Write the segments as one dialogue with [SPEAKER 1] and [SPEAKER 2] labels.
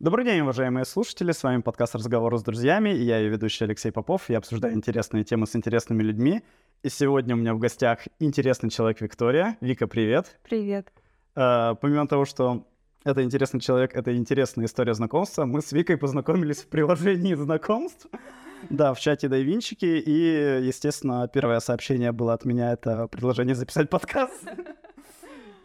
[SPEAKER 1] Добрый день, уважаемые слушатели. С вами подкаст «Разговоры с друзьями». И я ее ведущий Алексей Попов. Я обсуждаю интересные темы с интересными людьми. И сегодня у меня в гостях интересный человек Виктория. Вика, привет.
[SPEAKER 2] Привет.
[SPEAKER 1] Uh, помимо того, что это интересный человек, это интересная история знакомства, мы с Викой познакомились в приложении знакомств. Да, в чате Дайвинчики. И, естественно, первое сообщение было от меня — это предложение записать подкаст.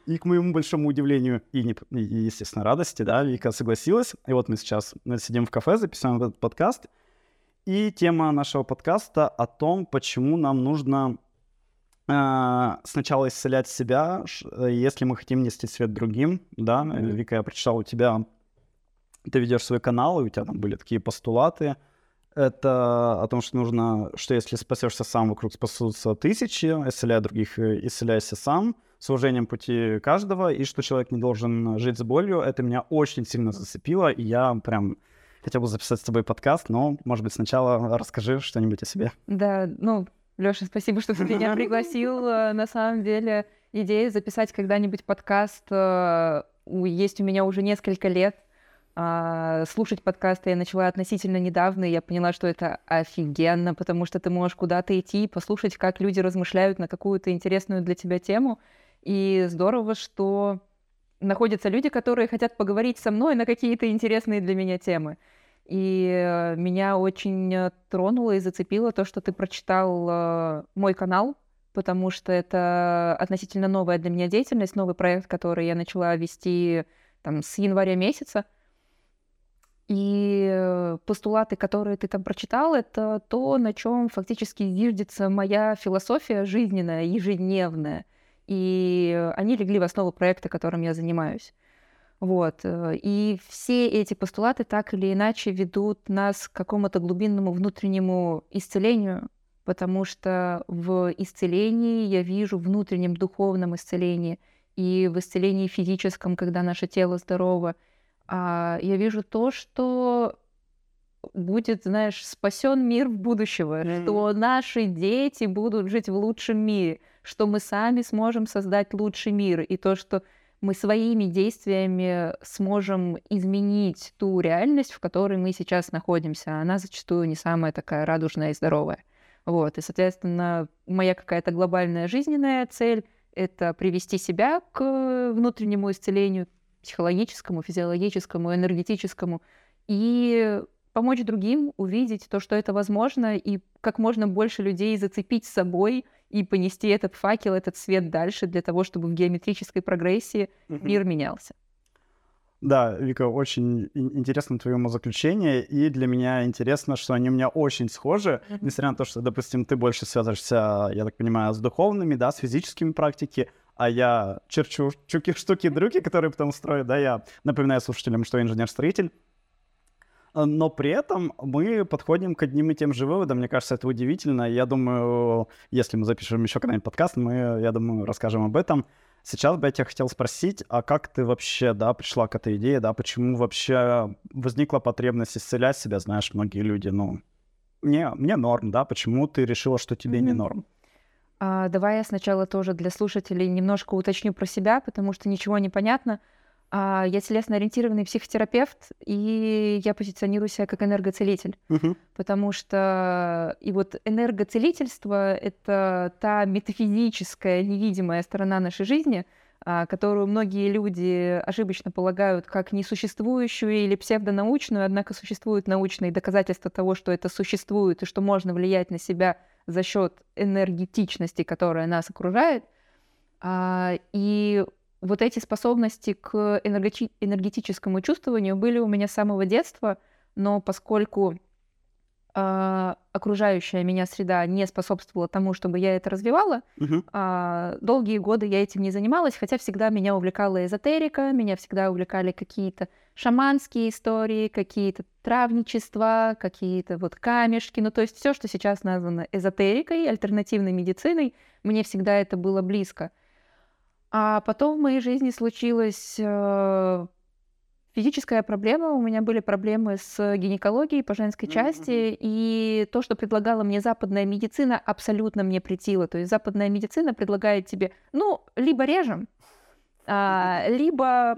[SPEAKER 1] И к моему большому удивлению и, не, и, естественно, радости, да, Вика согласилась. И вот мы сейчас сидим в кафе, записываем этот подкаст. И тема нашего подкаста о том, почему нам нужно э, сначала исцелять себя, если мы хотим нести свет другим, да. Mm-hmm. Вика, я прочитал у тебя, ты ведешь свой канал, и у тебя там были такие постулаты. Это о том, что нужно, что если спасешься сам, вокруг спасутся тысячи, исцеляя других, э, исцеляйся сам с уважением пути каждого, и что человек не должен жить с болью. Это меня очень сильно зацепило, и я прям хотел бы записать с тобой подкаст, но, может быть, сначала расскажи что-нибудь о себе.
[SPEAKER 2] Да, ну, Лёша, спасибо, что ты меня пригласил. Э, на самом деле, идея записать когда-нибудь подкаст э, есть у меня уже несколько лет. А, слушать подкасты я начала относительно недавно, и я поняла, что это офигенно, потому что ты можешь куда-то идти и послушать, как люди размышляют на какую-то интересную для тебя тему. И здорово, что находятся люди, которые хотят поговорить со мной на какие-то интересные для меня темы. И э, меня очень тронуло и зацепило то, что ты прочитал э, мой канал, потому что это относительно новая для меня деятельность, новый проект, который я начала вести там, с января месяца. И э, постулаты, которые ты там прочитал, это то, на чем фактически зиждется моя философия жизненная, ежедневная и они легли в основу проекта, которым я занимаюсь. Вот. Э, и все эти постулаты так или иначе ведут нас к какому-то глубинному внутреннему исцелению, потому что в исцелении я вижу внутреннем духовном исцелении и в исцелении физическом, когда наше тело здорово, а я вижу то, что будет, знаешь, спасен мир будущего, mm. что наши дети будут жить в лучшем мире, что мы сами сможем создать лучший мир, и то, что мы своими действиями сможем изменить ту реальность, в которой мы сейчас находимся. Она зачастую не самая такая радужная и здоровая. Вот, и, соответственно, моя какая-то глобальная жизненная цель — это привести себя к внутреннему исцелению, психологическому, физиологическому, энергетическому, и помочь другим увидеть то, что это возможно, и как можно больше людей зацепить с собой и понести этот факел, этот свет дальше для того, чтобы в геометрической прогрессии мир менялся.
[SPEAKER 1] Да, Вика, очень интересно твое заключение, и для меня интересно, что они у меня очень схожи, mm-hmm. несмотря на то, что, допустим, ты больше связываешься, я так понимаю, с духовными, да, с физическими практиками, а я черчу чуки штуки-друки, которые потом строю, да, я напоминаю слушателям, что я инженер-строитель, но при этом мы подходим к одним и тем же выводам. Мне кажется, это удивительно. Я думаю, если мы запишем еще когда-нибудь подкаст, мы, я думаю, расскажем об этом. Сейчас бы я тебя хотел спросить, а как ты вообще, да, пришла к этой идее, да, почему вообще возникла потребность исцелять себя, знаешь, многие люди, ну, мне, мне норм, да, почему ты решила, что тебе mm-hmm. не норм?
[SPEAKER 2] А, давай я сначала тоже для слушателей немножко уточню про себя, потому что ничего не понятно. А, я телесно-ориентированный психотерапевт, и я позиционирую себя как энергоцелитель. Uh-huh. Потому что и вот энергоцелительство — это та метафизическая, невидимая сторона нашей жизни, которую многие люди ошибочно полагают как несуществующую или псевдонаучную, однако существуют научные доказательства того, что это существует и что можно влиять на себя за счет энергетичности, которая нас окружает. А, и вот эти способности к энергети- энергетическому чувствованию были у меня с самого детства, но поскольку э, окружающая меня среда не способствовала тому, чтобы я это развивала, uh-huh. э, долгие годы я этим не занималась, хотя всегда меня увлекала эзотерика, меня всегда увлекали какие-то шаманские истории, какие-то травничества, какие-то вот камешки, ну то есть все, что сейчас названо эзотерикой, альтернативной медициной, мне всегда это было близко. А потом в моей жизни случилась э, физическая проблема. У меня были проблемы с гинекологией по женской части, mm-hmm. и то, что предлагала мне западная медицина, абсолютно мне претило. То есть западная медицина предлагает тебе, ну, либо режем, а, либо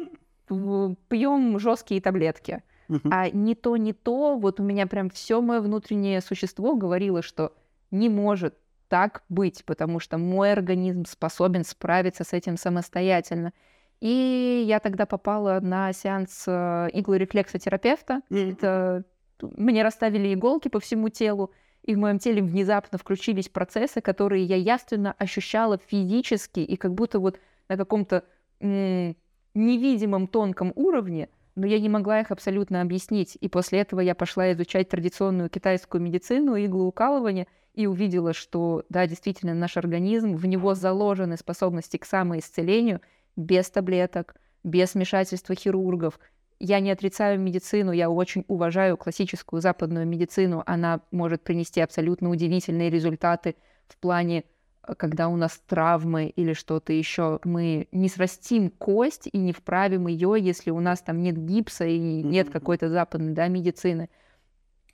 [SPEAKER 2] пьем жесткие таблетки. uh-huh. а не то, не то, вот у меня прям все мое внутреннее существо говорило, что не может так быть, потому что мой организм способен справиться с этим самостоятельно. И я тогда попала на сеанс э, иглорефлексотерапевта. Mm-hmm. Это мне расставили иголки по всему телу, и в моем теле внезапно включились процессы, которые я явственно ощущала физически и как будто вот на каком-то м- невидимом тонком уровне, но я не могла их абсолютно объяснить. И после этого я пошла изучать традиционную китайскую медицину, иглоукалывание, и увидела, что, да, действительно, наш организм, в него заложены способности к самоисцелению без таблеток, без вмешательства хирургов, я не отрицаю медицину, я очень уважаю классическую западную медицину. Она может принести абсолютно удивительные результаты в плане, э, когда у нас травмы или что-то еще. Мы не срастим кость и не вправим ее, если у нас там нет гипса и нет какой-то западной да, медицины.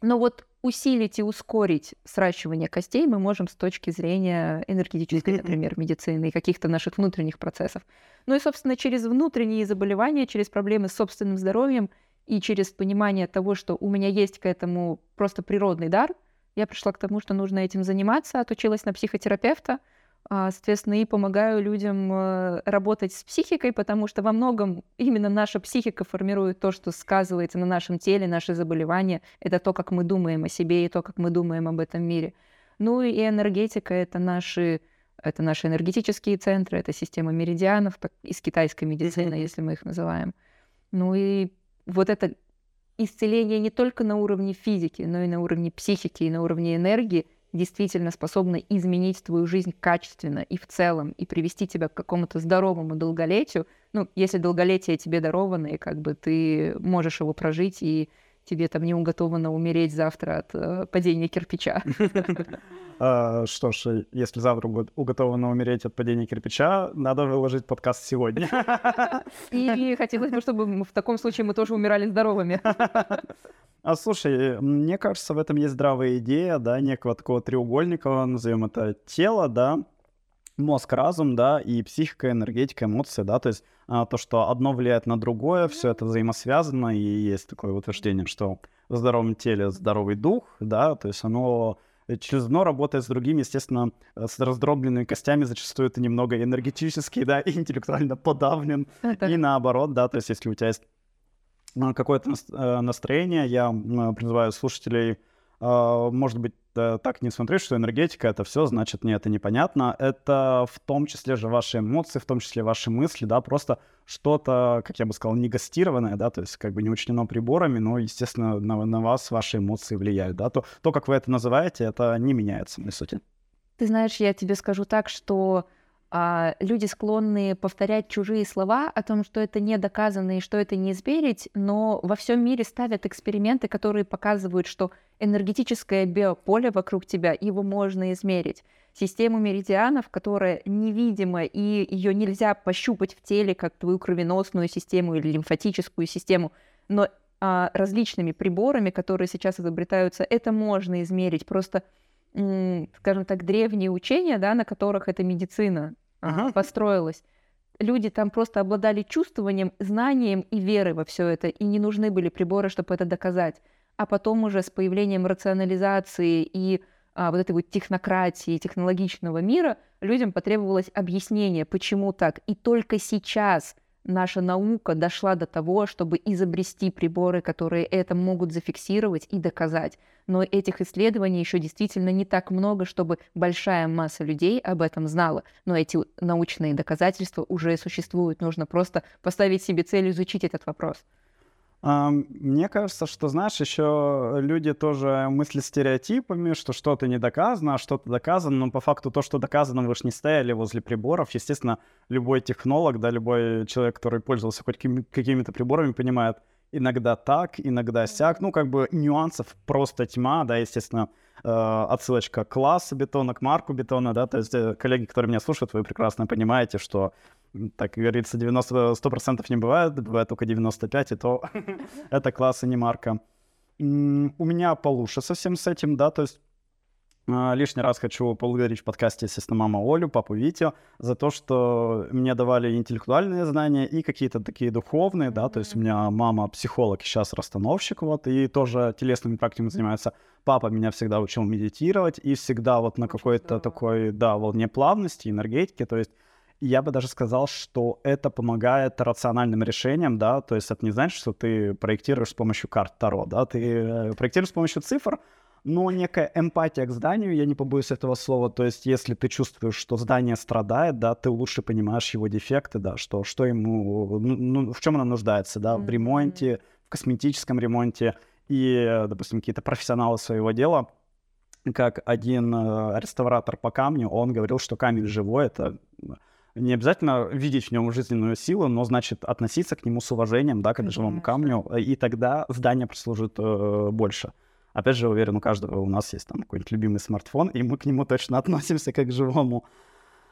[SPEAKER 2] Но вот усилить и ускорить сращивание костей мы можем с точки зрения энергетической, например, медицины и каких-то наших внутренних процессов. Ну и, собственно, через внутренние заболевания, через проблемы с собственным здоровьем и через понимание того, что у меня есть к этому просто природный дар, я пришла к тому, что нужно этим заниматься, отучилась на психотерапевта, соответственно, и помогаю людям э, работать с психикой, потому что во многом именно наша психика формирует то, что сказывается на нашем теле, наши заболевания. Это то, как мы думаем о себе и то, как мы думаем об этом мире. Ну и энергетика — это наши, это наши энергетические центры, это система меридианов так, из китайской медицины, если мы их называем. Ну и вот это исцеление не только на уровне физики, но и на уровне психики, и на уровне энергии — действительно способна изменить твою жизнь качественно и в целом, и привести тебя к какому-то здоровому долголетию, ну, если долголетие тебе даровано, и как бы ты можешь его прожить, и тебе там не уготовано умереть завтра от э, падения кирпича.
[SPEAKER 1] А, что ж, если завтра уготовано умереть от падения кирпича, надо выложить подкаст сегодня.
[SPEAKER 2] И хотелось бы, чтобы в таком случае мы тоже умирали здоровыми.
[SPEAKER 1] А слушай, мне кажется, в этом есть здравая идея, да, некого такого треугольника, назовем это тело, да, мозг, разум, да, и психика, энергетика, эмоции, да, то есть а, то, что одно влияет на другое, все это взаимосвязано, и есть такое утверждение, что в здоровом теле здоровый дух, да, то есть оно через дно работает с другими, естественно, с раздробленными костями зачастую это немного энергетически, да, и интеллектуально подавлен, и наоборот, да, то есть если у тебя есть какое-то э, настроение. Я призываю слушателей, а, может быть, так не смотреть, что энергетика — это все, значит, мне это непонятно. Это в том числе же ваши эмоции, в том числе ваши мысли, да, просто что-то, как я бы сказал, негастированное, да, то есть как бы не учтено приборами, но, естественно, на, на вас ваши эмоции влияют, да. То, то, как вы это называете, это не меняется, по сути.
[SPEAKER 2] Ты знаешь, я тебе скажу так, что а, люди склонны повторять чужие слова о том, что это не доказано и что это не измерить, но во всем мире ставят эксперименты, которые показывают, что энергетическое биополе вокруг тебя, его можно измерить. Систему меридианов, которая невидима и ее нельзя пощупать в теле, как твою кровеносную систему или лимфатическую систему, но а, различными приборами, которые сейчас изобретаются, это можно измерить. Просто скажем так, древние учения, да, на которых эта медицина ага. построилась. Люди там просто обладали чувствованием, знанием и верой во все это, и не нужны были приборы, чтобы это доказать. А потом уже с появлением рационализации и а, вот этой вот технократии, технологичного мира, людям потребовалось объяснение, почему так. И только сейчас наша наука дошла до того, чтобы изобрести приборы, которые это могут зафиксировать и доказать. Но этих исследований еще действительно не так много, чтобы большая масса людей об этом знала. Но эти научные доказательства уже существуют. Нужно просто поставить себе цель изучить этот вопрос.
[SPEAKER 1] Мне кажется, что, знаешь, еще люди тоже мыслят стереотипами, что что-то не доказано, а что-то доказано, но по факту то, что доказано, вы же не стояли возле приборов. Естественно, любой технолог, да, любой человек, который пользовался хоть какими-то приборами, понимает, иногда так, иногда сяк. Ну, как бы нюансов просто тьма, да, естественно, э, отсылочка к классу бетона, к марку бетона, да, то есть э, коллеги, которые меня слушают, вы прекрасно понимаете, что так говорится, 90, 100% не бывает, бывает только 95, и то это класс, и не марка. У меня получше совсем с этим, да, то есть А, лишний раз хочу поблагодарить в подкасте, естественно, мама Олю, папу Витю за то, что мне давали интеллектуальные знания и какие-то такие духовные, да, то есть у меня мама психолог и сейчас расстановщик, вот, и тоже телесными практиками занимается. Папа меня всегда учил медитировать и всегда вот на какой-то такой, да, волне плавности, энергетики, то есть я бы даже сказал, что это помогает рациональным решениям, да, то есть это не значит, что ты проектируешь с помощью карт Таро, да, ты э, проектируешь с помощью цифр, но некая эмпатия к зданию, я не побоюсь этого слова, то есть если ты чувствуешь, что здание страдает, да, ты лучше понимаешь его дефекты, да, что, что ему, ну, ну в чем оно нуждается, да, в ремонте, в косметическом ремонте, и, допустим, какие-то профессионалы своего дела, как один э, реставратор по камню, он говорил, что камень живой, это не обязательно видеть в нем жизненную силу, но значит относиться к нему с уважением, да, как к живому камню, и тогда здание прослужит э, больше. Опять же, уверен, у каждого у нас есть там какой-нибудь любимый смартфон, и мы к нему точно относимся как к живому.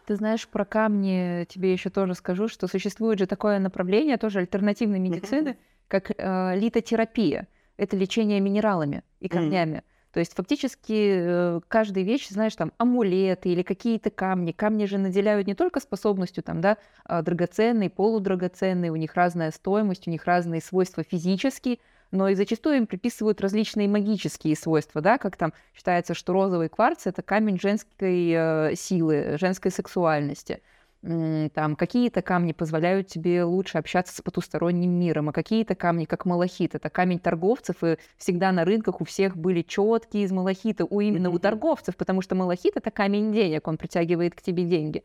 [SPEAKER 2] Ты знаешь, про камни тебе еще тоже скажу, что существует же такое направление, тоже альтернативной медицины, как э, литотерапия. Это лечение минералами и камнями. То есть фактически э, каждая вещь, знаешь, там амулеты или какие-то камни. Камни же наделяют не только способностью там, да, а, драгоценные, полудрагоценные, у них разная стоимость, у них разные свойства физические, но и зачастую им приписывают различные магические свойства, да, как там считается, что розовый кварц — это камень женской э, силы, женской сексуальности. Там какие-то камни позволяют тебе лучше общаться с потусторонним миром, а какие-то камни, как малахит, это камень торговцев, и всегда на рынках у всех были четкие из малахита, у именно у торговцев, потому что малахит — это камень денег, он притягивает к тебе деньги.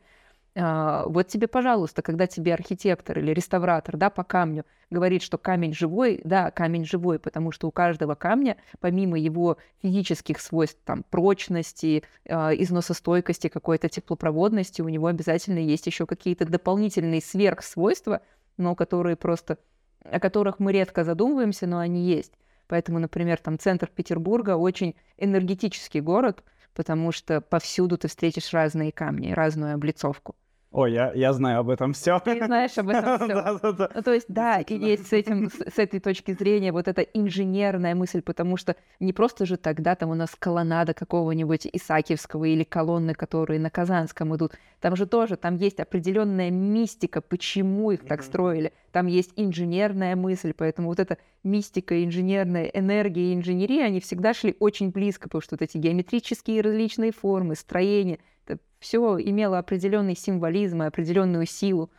[SPEAKER 2] А, вот тебе, пожалуйста, когда тебе архитектор или реставратор, да, по камню говорит, что камень живой, да, камень живой, потому что у каждого камня, помимо его физических свойств, там, прочности, э, износостойкости, какой-то теплопроводности, у него обязательно есть еще какие-то дополнительные сверхсвойства, но которые просто, о которых мы редко задумываемся, но они есть. Поэтому, например, там центр Петербурга очень энергетический город, потому что повсюду ты встретишь разные камни, разную облицовку.
[SPEAKER 1] Ой, я, я знаю об этом все.
[SPEAKER 2] Ты знаешь об этом все. Ну, то есть, да, и есть с, этим, с, с этой точки зрения вот эта инженерная мысль, потому что не просто же тогда там у нас колоннада какого-нибудь Исаакиевского или колонны, которые на Казанском идут. Там же тоже, там есть определенная мистика, почему их так строили. Там есть инженерная мысль, поэтому вот эта мистика, инженерная энергия и инженерия, они всегда шли очень близко, потому что вот эти геометрические различные формы, строения, это все имело определенный символизм и определенную силу.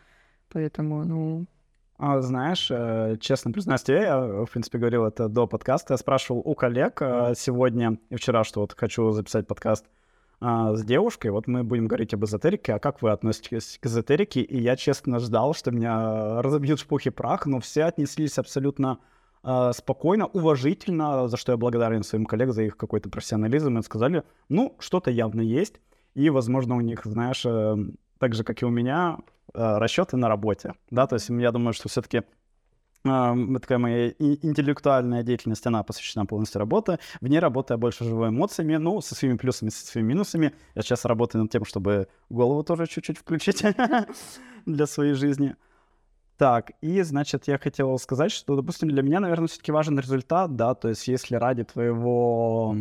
[SPEAKER 2] Поэтому, ну,
[SPEAKER 1] а, знаешь, э, честно признаюсь тебе, я, в принципе, говорил это до подкаста, я спрашивал у коллег э, сегодня и вчера, что вот хочу записать подкаст с девушкой, вот мы будем говорить об эзотерике, а как вы относитесь к эзотерике? И я, честно, ждал, что меня разобьют в пух и прах, но все отнеслись абсолютно спокойно, уважительно, за что я благодарен своим коллегам за их какой-то профессионализм, и сказали, ну, что-то явно есть, и, возможно, у них, знаешь, э, так же, как и у меня, э, расчеты на работе, да, то есть я думаю, что все-таки такая моя интеллектуальная деятельность, она посвящена полностью работе. Вне работы я больше живу эмоциями, ну, со своими плюсами, со своими минусами. Я сейчас работаю над тем, чтобы голову тоже чуть-чуть включить для своей жизни. Так, и, значит, я хотел сказать, что, допустим, для меня, наверное, все-таки важен результат, да, то есть если ради твоего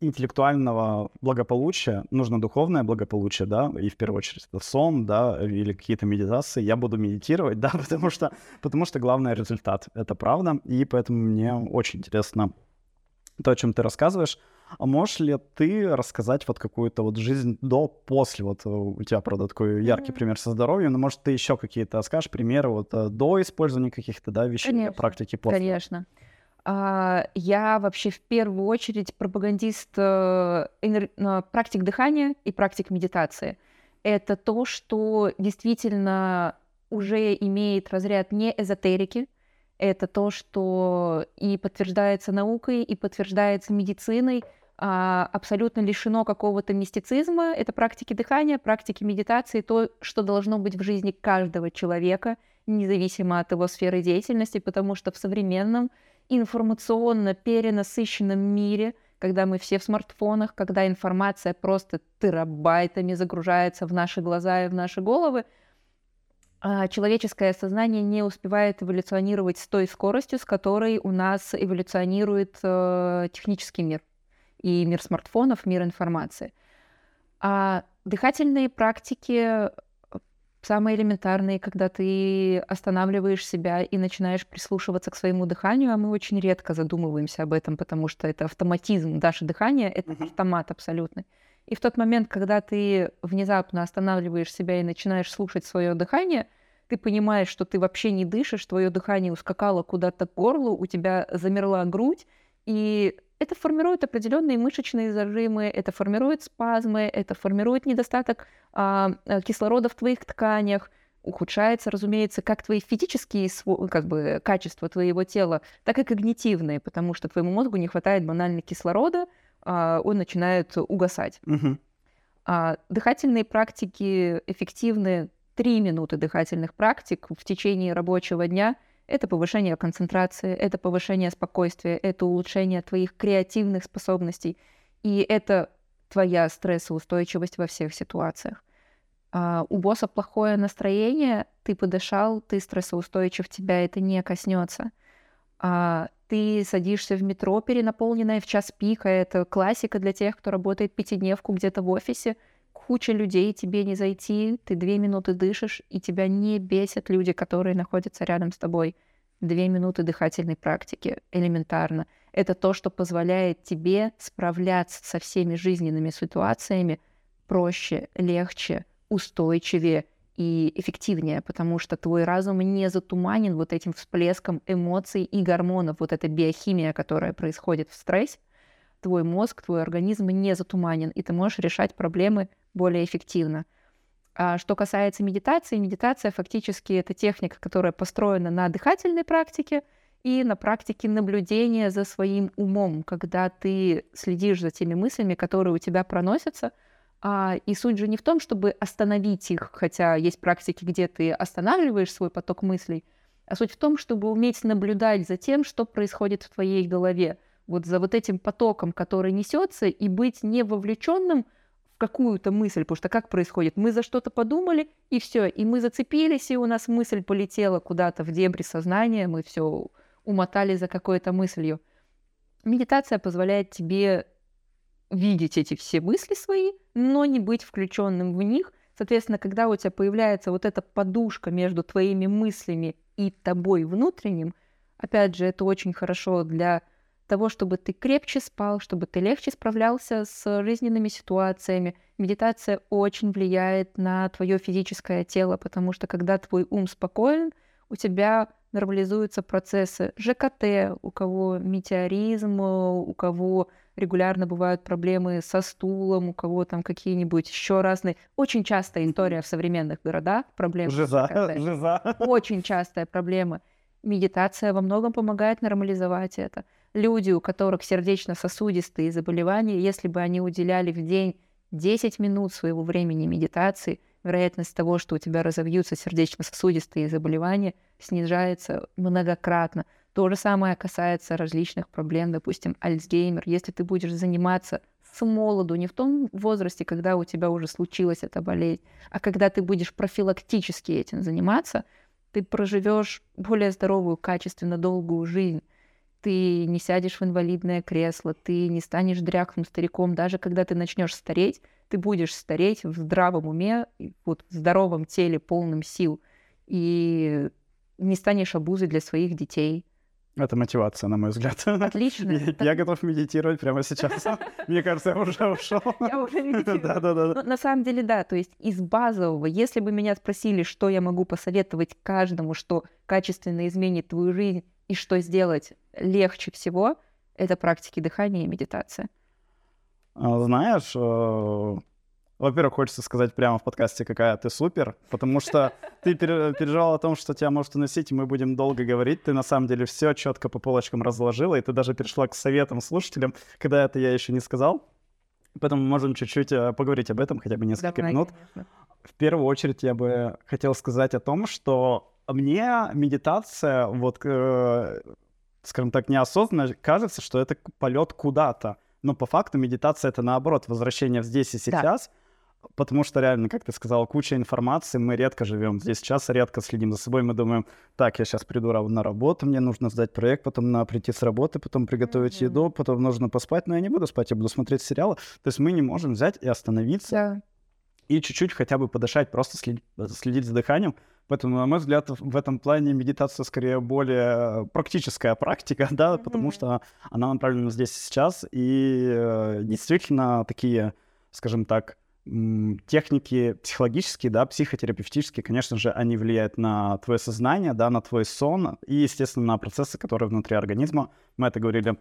[SPEAKER 1] интеллектуального благополучия нужно духовное благополучие, да, и в первую очередь это сон, да, или какие-то медитации. Я буду медитировать, да, потому что, потому что главный результат, это правда, и поэтому мне очень интересно то, о чем ты рассказываешь. А можешь ли ты рассказать вот какую-то вот жизнь до, после? Вот у тебя, правда, такой яркий mm-hmm. пример со здоровьем, но может ты еще какие-то скажешь примеры вот э, до использования каких-то, да, вещей,
[SPEAKER 2] Конечно.
[SPEAKER 1] практики после?
[SPEAKER 2] Конечно. А, я вообще в первую очередь пропагандист э, э, практик дыхания и практик медитации. Это то, что действительно уже имеет разряд не эзотерики, это то, что и подтверждается наукой, и подтверждается медициной, а, абсолютно лишено какого-то мистицизма. Это практики дыхания, практики медитации, то, что должно быть в жизни каждого человека, независимо от его сферы деятельности, потому что в современном информационно перенасыщенном мире, когда мы все в смартфонах, когда информация просто терабайтами загружается в наши глаза и в наши головы, а человеческое сознание не успевает эволюционировать с той скоростью, с которой у нас эволюционирует э, технический мир. и мир смартфонов, мир информации. А дыхательные практики самые элементарные, когда ты останавливаешь себя и начинаешь прислушиваться к своему дыханию, а мы очень редко задумываемся об этом, потому что это автоматизм. Наше дыхание — это автомат абсолютный. И в тот момент, когда ты внезапно останавливаешь себя и начинаешь слушать свое дыхание, ты понимаешь, что ты вообще не дышишь, твое дыхание ускакало куда-то к горлу, у тебя замерла грудь, и это формирует определенные мышечные зажимы, это формирует спазмы, это формирует недостаток а, э, кислорода в твоих тканях, ухудшается, разумеется, как твои физические как бы, качества твоего тела, так и когнитивные, потому что твоему мозгу не хватает банально кислорода, а, он начинает угасать.
[SPEAKER 1] Мгм.
[SPEAKER 2] А, дыхательные практики эффективны. Три минуты дыхательных практик в течение рабочего дня — это повышение концентрации, это повышение спокойствия, это улучшение твоих креативных способностей, и это твоя стрессоустойчивость во всех ситуациях. А, у босса плохое настроение, ты подышал, ты стрессоустойчив, тебя это не коснется. А, ты садишься в метро, перенаполненное в час пика, это классика для тех, кто работает пятидневку где-то в офисе, куча людей, тебе не зайти, ты две минуты дышишь, и тебя не бесят люди, которые находятся рядом с тобой. Две минуты дыхательной практики, элементарно. Это то, что позволяет тебе справляться со всеми жизненными ситуациями проще, легче, устойчивее и эффективнее, потому что твой разум не затуманен вот этим всплеском эмоций и гормонов, вот эта биохимия, которая происходит в стрессе, твой мозг, твой организм не затуманен, и ты можешь решать проблемы более эффективно. А что касается медитации, медитация фактически это техника, которая построена на дыхательной практике и на практике наблюдения за своим умом, когда ты следишь за теми мыслями, которые у тебя проносятся. А, и суть же не в том, чтобы остановить их, хотя есть практики, где ты останавливаешь свой поток мыслей, а суть в том, чтобы уметь наблюдать за тем, что происходит в твоей голове, вот за вот этим потоком, который несется, и быть не вовлеченным какую-то мысль, потому что как происходит? Мы за что-то подумали, и все, и мы зацепились, и у нас мысль полетела куда-то в дебри сознания, мы все умотали за какой-то мыслью. Медитация позволяет тебе видеть эти все мысли свои, но не быть включенным в них. Соответственно, когда у тебя появляется вот эта подушка между твоими мыслями и тобой внутренним, опять же, это очень хорошо для того, чтобы ты крепче спал, чтобы ты легче справлялся с жизненными ситуациями. Медитация очень влияет на твое физическое тело, потому что когда твой ум спокоен, у тебя нормализуются процессы ЖКТ, у кого метеоризм, у кого регулярно бывают проблемы со стулом, у кого там какие-нибудь еще разные. Очень частая история в современных городах, проблемы
[SPEAKER 1] Жиза, жиза.
[SPEAKER 2] Очень частая проблема. Медитация во многом помогает нормализовать это люди, у которых сердечно-сосудистые заболевания, если бы они уделяли в день 10 минут своего времени медитации, вероятность того, что у тебя разовьются сердечно-сосудистые заболевания, снижается многократно. То же самое касается различных проблем, допустим, Альцгеймер. Если ты будешь заниматься с молоду, не в том возрасте, когда у тебя уже случилась эта болезнь, а когда ты будешь профилактически этим заниматься, ты проживешь более здоровую, качественно долгую жизнь ты не сядешь в инвалидное кресло, ты не станешь дряхлым стариком. Даже когда ты начнешь стареть, ты будешь стареть в здравом уме, вот, в здоровом теле, полным сил. И не станешь обузой для своих детей.
[SPEAKER 1] Это мотивация, на мой взгляд.
[SPEAKER 2] Отлично.
[SPEAKER 1] Я, я готов медитировать прямо сейчас. Мне кажется, я уже ушел.
[SPEAKER 2] Я уже медитирую.
[SPEAKER 1] Да, да, да.
[SPEAKER 2] На самом деле, да. То есть из базового, если бы меня спросили, что я могу посоветовать каждому, что качественно изменит твою жизнь, и что сделать легче всего, это практики дыхания и медитация.
[SPEAKER 1] А, знаешь, э, во-первых, хочется сказать прямо в подкасте, какая ты супер, потому что ты переживал о том, что тебя может уносить, и мы будем долго говорить. Ты на самом деле все четко по полочкам разложила, и ты даже перешла к советам слушателям, когда это я еще не сказал. Поэтому мы можем чуть-чуть э, поговорить об этом, хотя бы несколько
[SPEAKER 2] Давай,
[SPEAKER 1] минут.
[SPEAKER 2] конечно.
[SPEAKER 1] В первую очередь я бы хотел сказать о том, что мне медитация, вот, э, скажем так, неосознанно кажется, что это полет куда-то. Но по факту медитация это наоборот, возвращение в здесь и сейчас. потому что реально, как ты сказал, куча информации, мы редко живем здесь сейчас, редко следим за собой, мы думаем, так, я сейчас приду на работу, мне нужно сдать проект, потом на прийти с работы, потом приготовить mm-hmm. еду, потом нужно поспать, но я не буду спать, я буду смотреть сериалы. То есть мы не можем взять и остановиться
[SPEAKER 2] да.
[SPEAKER 1] И чуть-чуть хотя бы подышать, просто следить, следить за дыханием. Поэтому, на мой взгляд, в этом плане медитация скорее более практическая практика, да, mm-hmm. потому что она направлена здесь и сейчас, и э, действительно такие, скажем так, техники психологические, да, психотерапевтические, конечно же, они влияют на твое сознание, да, на твой сон и, естественно, на процессы, которые внутри организма. Мы это говорили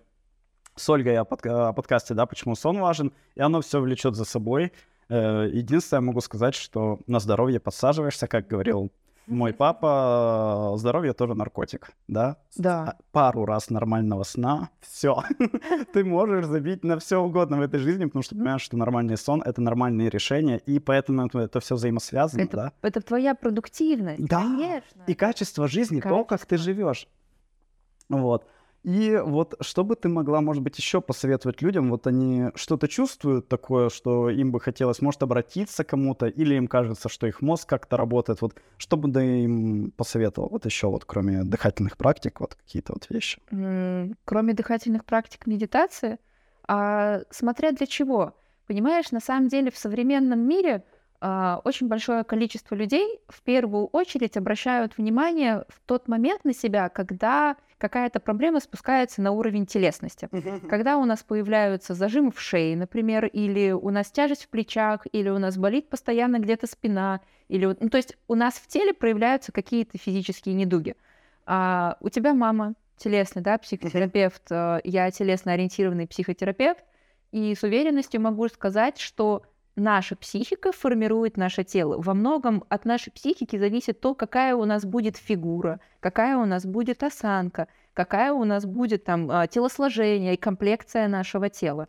[SPEAKER 1] с Ольгой о, под, о подкасте, да, почему сон важен, и оно все влечет за собой. Э, единственное, могу сказать, что на здоровье подсаживаешься, как говорил мой папа, здоровье тоже наркотик, да?
[SPEAKER 2] Да.
[SPEAKER 1] А, пару раз нормального сна, все. Ты можешь забить на все угодно в этой жизни, потому что понимаешь, что нормальный сон — это нормальные решения, и поэтому это все взаимосвязано,
[SPEAKER 2] это,
[SPEAKER 1] да?
[SPEAKER 2] Это твоя продуктивность,
[SPEAKER 1] да.
[SPEAKER 2] конечно.
[SPEAKER 1] И качество жизни, качество. то, как ты живешь. Вот. И вот что бы ты могла, может быть, еще посоветовать людям? Вот они что-то чувствуют такое, что им бы хотелось, может, обратиться к кому-то, или им кажется, что их мозг как-то работает. Вот что бы ты им посоветовал? Вот еще вот, кроме дыхательных практик, вот какие-то вот вещи.
[SPEAKER 2] Кроме дыхательных практик медитации, а смотря для чего. Понимаешь, на самом деле в современном мире очень большое количество людей в первую очередь обращают внимание в тот момент на себя, когда какая-то проблема спускается на уровень телесности. Когда у нас появляются зажимы в шее, например, или у нас тяжесть в плечах, или у нас болит постоянно где-то спина, или ну, то есть у нас в теле проявляются какие-то физические недуги. А у тебя мама телесный, да, психотерапевт, э, я телесно ориентированный психотерапевт, и с уверенностью могу сказать, что наша психика формирует наше тело. Во многом от нашей психики зависит то, какая у нас будет фигура, какая у нас будет осанка, какая у нас будет там а, телосложение и комплекция нашего тела.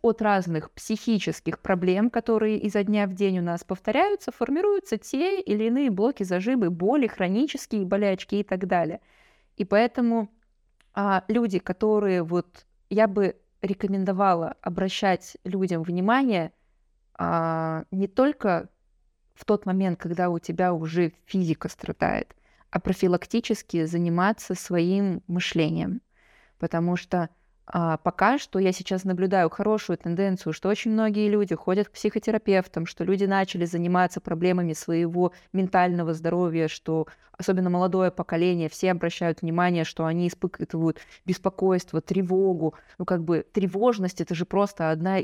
[SPEAKER 2] От разных психических проблем, которые изо дня в день у нас повторяются, формируются те или иные блоки зажимы, боли, хронические болячки и так далее. И поэтому а, люди, которые вот я бы рекомендовала обращать людям внимание – а, не только в тот момент, когда у тебя уже физика страдает, а профилактически заниматься своим мышлением. Потому что а, пока что я сейчас наблюдаю хорошую тенденцию, что очень многие люди ходят к психотерапевтам, что люди начали заниматься проблемами своего ментального здоровья, что особенно молодое поколение, все обращают внимание, что они испытывают беспокойство, тревогу. Ну, как бы тревожность это же просто одна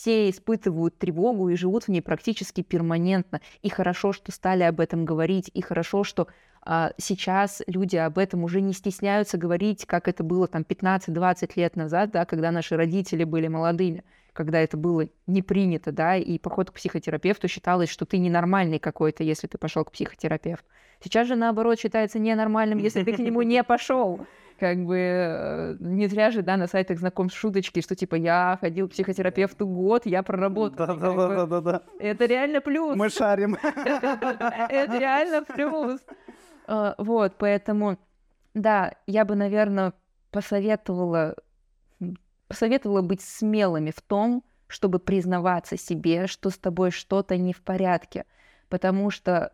[SPEAKER 2] все испытывают тревогу и живут в ней практически перманентно. И хорошо, что стали об этом говорить, и хорошо, что а, сейчас люди об этом уже не стесняются говорить, как это было там 15-20 лет назад, да, когда наши родители были молодыми, когда это было не принято, да, и поход к психотерапевту считалось, что ты ненормальный какой-то, если ты пошел к психотерапевту. Сейчас же наоборот считается ненормальным, если ты к нему не пошел как бы э, не зря же, да, на сайтах знакомств шуточки, что типа я ходил к психотерапевту год, я проработал.
[SPEAKER 1] Да-да-да-да-да.
[SPEAKER 2] Это реально плюс.
[SPEAKER 1] Мы шарим.
[SPEAKER 2] Это реально плюс. А, вот, поэтому, да, я бы, наверное, посоветовала, посоветовала быть смелыми в том, чтобы признаваться себе, что с тобой что-то не в порядке, потому что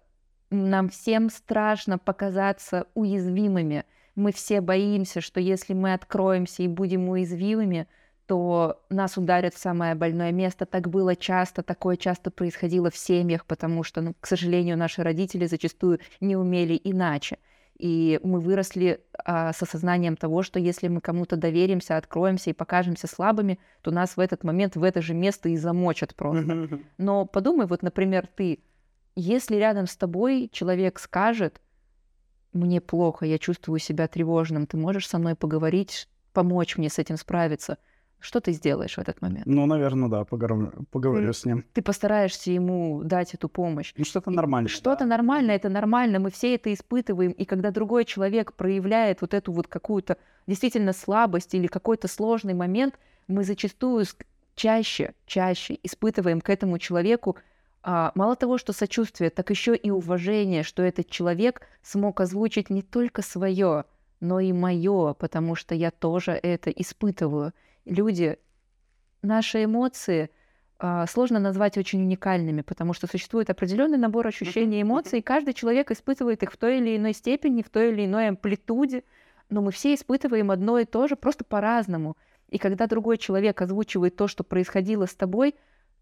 [SPEAKER 2] нам всем страшно показаться уязвимыми, мы все боимся, что если мы откроемся и будем уязвимыми, то нас ударят в самое больное место. Так было часто, такое часто происходило в семьях, потому что, ну, к сожалению, наши родители зачастую не умели иначе. И мы выросли а, с осознанием того, что если мы кому-то доверимся, откроемся и покажемся слабыми, то нас в этот момент в это же место и замочат просто. Но подумай, вот, например, ты, если рядом с тобой человек скажет, мне плохо, я чувствую себя тревожным, ты можешь со мной поговорить, помочь мне с этим справиться? Что ты сделаешь в этот момент?
[SPEAKER 1] Ну, наверное, да, поговорю, поговорю
[SPEAKER 2] ты,
[SPEAKER 1] с ним.
[SPEAKER 2] Ты постараешься ему дать эту помощь.
[SPEAKER 1] Ну, что-то нормально.
[SPEAKER 2] Что-то да. нормально, это нормально, мы все это испытываем. И когда другой человек проявляет вот эту вот какую-то действительно слабость или какой-то сложный момент, мы зачастую чаще, чаще испытываем к этому человеку а, мало того, что сочувствие, так еще и уважение, что этот человек смог озвучить не только свое, но и мое, потому что я тоже это испытываю. Люди, наши эмоции, а, сложно назвать очень уникальными, потому что существует определенный набор ощущений и эмоций, и каждый человек испытывает их в той или иной степени, в той или иной амплитуде, но мы все испытываем одно и то же, просто по-разному. И когда другой человек озвучивает то, что происходило с тобой,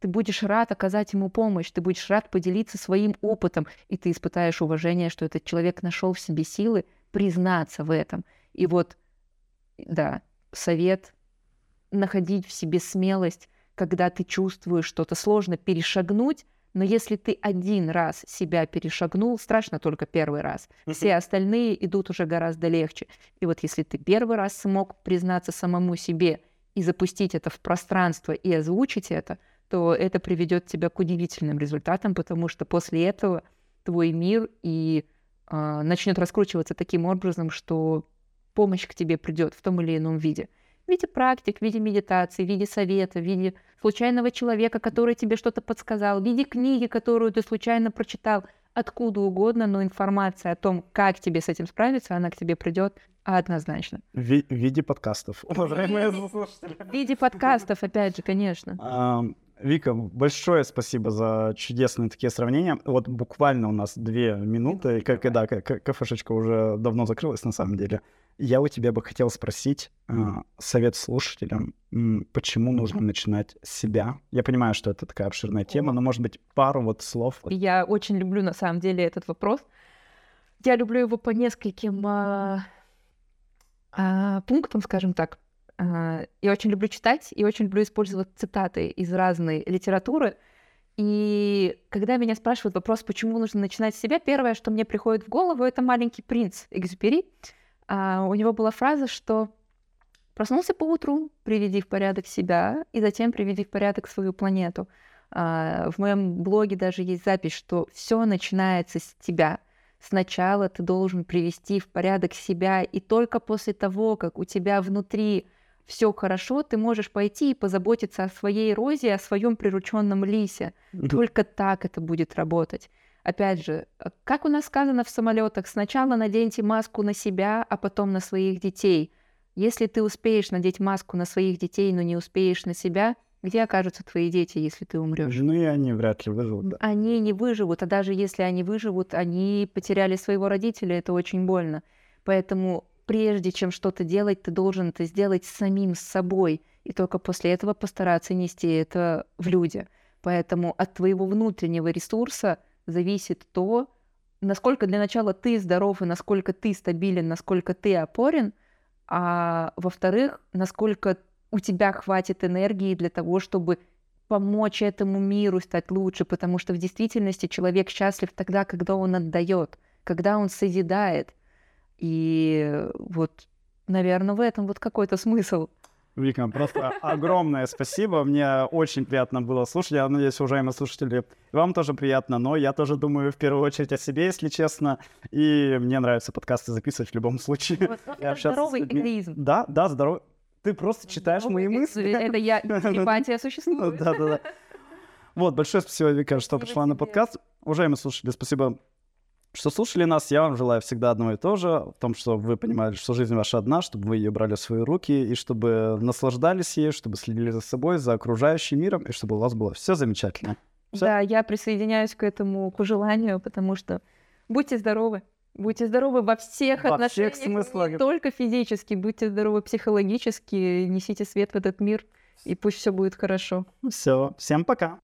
[SPEAKER 2] ты будешь рад оказать ему помощь, ты будешь рад поделиться своим опытом, и ты испытаешь уважение, что этот человек нашел в себе силы признаться в этом. И вот, да, совет находить в себе смелость когда ты чувствуешь что-то сложно перешагнуть, но если ты один раз себя перешагнул, страшно только первый раз. Все остальные идут уже гораздо легче. И вот если ты первый раз смог признаться самому себе и запустить это в пространство и озвучить это, то это приведет тебя к удивительным результатам, потому что после этого твой мир и э, начнет раскручиваться таким образом, что помощь к тебе придет в том или ином виде в виде практик, в виде медитации, в виде совета, в виде случайного человека, который тебе что-то подсказал, в виде книги, которую ты случайно прочитал, откуда угодно, но информация о том, как тебе с этим справиться, она к тебе придет однозначно.
[SPEAKER 1] В, в виде подкастов, уважаемые слушатели.
[SPEAKER 2] В виде подкастов, опять же, конечно.
[SPEAKER 1] Вика, большое спасибо за чудесные такие сравнения. Вот буквально у нас две минуты, как и да, кафешечка уже давно закрылась на самом деле. Я у тебя бы хотел спросить э, совет слушателям, почему нужно начинать с себя. Я понимаю, что это такая обширная тема, но, может быть, пару вот слов.
[SPEAKER 2] Я очень люблю, на самом деле, этот вопрос. Я люблю его по нескольким а, а, пунктам, скажем так. А, я очень люблю читать и очень люблю использовать цитаты из разной литературы. И когда меня спрашивают вопрос, почему нужно начинать с себя, первое, что мне приходит в голову, это «Маленький принц» Экзюпери а, у него была фраза, что проснулся по утру, приведи в порядок себя, и затем приведи в порядок свою планету. А, в моем блоге даже есть запись, что все начинается с тебя. Сначала ты должен привести в порядок себя, и только после того, как у тебя внутри все хорошо, ты можешь пойти и позаботиться о своей розе, о своем прирученном лисе. Только так это будет работать. Опять же, э, как у нас сказано в самолетах, сначала наденьте маску на себя, а потом на своих детей. Если ты успеешь надеть маску на своих детей, но не успеешь на себя, где окажутся твои дети, если ты умрешь?
[SPEAKER 1] Ну и они вряд ли выживут. Да.
[SPEAKER 2] Они не выживут, а даже если они выживут, они потеряли своего родителя, это очень больно. Поэтому прежде чем что-то делать, ты должен это сделать самим с собой, и только после этого постараться нести это в люди. Поэтому от твоего внутреннего ресурса зависит то, насколько для начала ты здоров и насколько ты стабилен, насколько ты опорен, а во-вторых, насколько у тебя хватит энергии для того, чтобы помочь этому миру стать лучше, потому что в действительности человек счастлив тогда, когда он отдает, когда он созидает. И вот, наверное, в этом вот какой-то смысл.
[SPEAKER 1] Вика, просто огромное спасибо. Мне очень приятно было слушать. Я надеюсь, уважаемые слушатели, вам тоже приятно, но я тоже думаю в первую очередь о себе, если честно. И мне нравится подкасты записывать в любом случае.
[SPEAKER 2] Вот, это здоровый эгоизм.
[SPEAKER 1] Да, да, здоровый. Ты просто читаешь здоровый мои мысли.
[SPEAKER 2] Это я, эмпатия существует.
[SPEAKER 1] Да, да, да. Вот, большое спасибо, Вика, что пришла на подкаст. Уважаемые слушатели, спасибо что слушали нас. Я вам желаю всегда одно и то же, в том, что вы понимали, что жизнь ваша одна, чтобы вы ее брали в свои руки, и чтобы наслаждались ей, чтобы следили за собой, за окружающим миром, и чтобы у вас было все замечательно.
[SPEAKER 2] Всё? Да, я присоединяюсь к этому пожеланию, потому что будьте здоровы. Будьте здоровы во всех
[SPEAKER 1] во
[SPEAKER 2] отношениях,
[SPEAKER 1] всех смыслах.
[SPEAKER 2] не только физически, будьте здоровы психологически, несите свет в этот мир, и пусть все будет хорошо.
[SPEAKER 1] Все, всем пока.